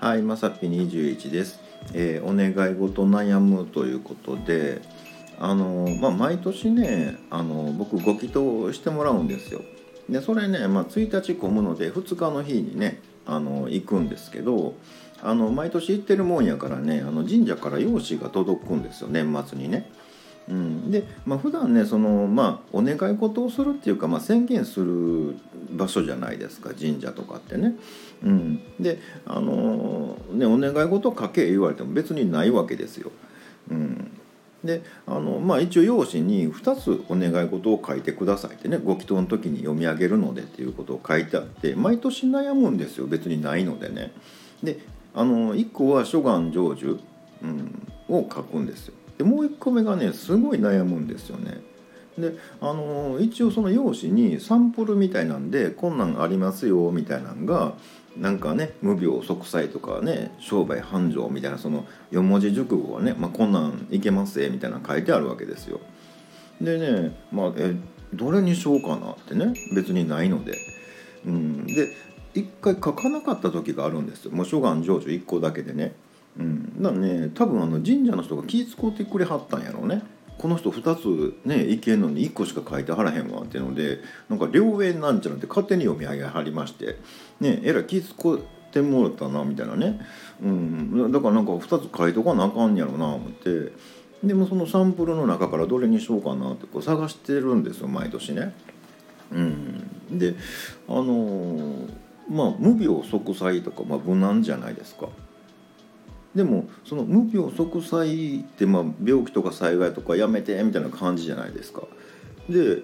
はい、まさぴ21です、えーお願い事悩むということで、あのまあ毎年ね、あの僕ご祈祷してもらうんですよ。で、それね、まあ1日混むので2日の日にね、あの行くんですけど、あの毎年行ってるもんやからね、あの神社から用紙が届くんですよ、年末にね。うん、で、まあ普段ねそのまあお願い事をするっていうか、まあ、宣言する場所じゃないですか神社とかってね。うん、であのねお願い事書け言われても別にないわけですよ。うん、であのまあ一応用紙に2つお願い事を書いてくださいってねご祈祷の時に読み上げるのでっていうことを書いてあって毎年悩むんですよ別にないのでね。であの1個は諸願成就、うん、を書くんですよ。でもう1個目がねすごい悩むんですよね。であの一応その用紙にサンプルみたいなんでこんなんありますよみたいなのがなんかね無病息災とかね商売繁盛みたいなその4文字熟語がね、まあ、こんなんいけますえみたいな書いてあるわけですよ。でねまあえどれにしようかなってね別にないので。うん、で一回書かなかった時があるんですよもう諸願成就1個だけでね。うん、だね多分あの神社の人が気遣ってくれはったんやろうね。この人2つねいけんのに1個しか書いてはらへんわっていうのでなんか両縁なんちゃらって勝手に読み上げはりましてねえらい気遣ってもらったなみたいなね、うん、だからなんか2つ書いとかなあかんやろな思ってでもそのサンプルの中からどれにしようかなってこう探してるんですよ毎年ね。うん、であのーまあ無病息災とか、まあ、無難じゃないですか。でもその無病息災ってまあ病気とか災害とかやめてみたいな感じじゃないですか。で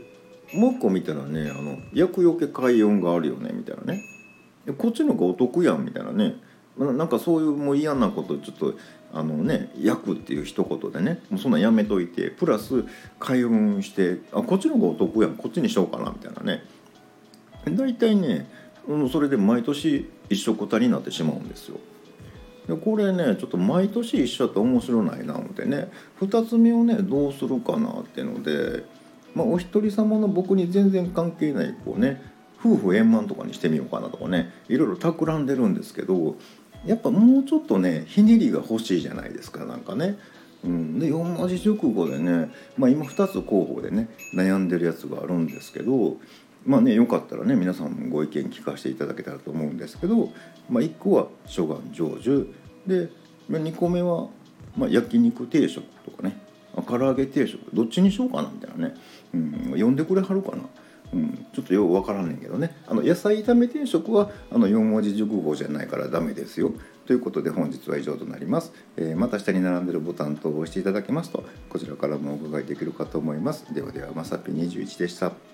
もう一個見たらねあの厄除け開運があるよねみたいなねこっちの方がお得やんみたいなねなんかそういうもう嫌なことちょっとあのね「役」っていう一言でねもうそんなんやめといてプラス開運してあこっちの方がお得やんこっちにしようかなみたいなね大体ねそれで毎年一緒くたになってしまうんですよ。でこれねちょっと毎年一緒だと面白ないな思ってね2つ目をねどうするかなっていうので、まあ、お一人様の僕に全然関係ないこうね夫婦円満とかにしてみようかなとかねいろいろ企んでるんですけどやっぱもうちょっとねひねりが欲しいじゃないですかなんかね。うん、で4文字熟語でね、まあ、今2つ候補でね悩んでるやつがあるんですけどまあねよかったらね皆さんご意見聞かせていただけたらと思うんですけど、まあ、1個は諸願成就。で2個目は、まあ、焼肉定食とかね。唐揚げ定食。どっちにしようかなみたいなね、うん、呼んでくれはるかな。うん、ちょっとよく分からんねんけどね。あの野菜炒め定食はあの4文字熟語じゃないからダメですよ。ということで本日は以上となります、えーまた下に並んでるボタン等を押していただけますとこちらからもお伺いできるかと思います。ではではまさぴ21でした。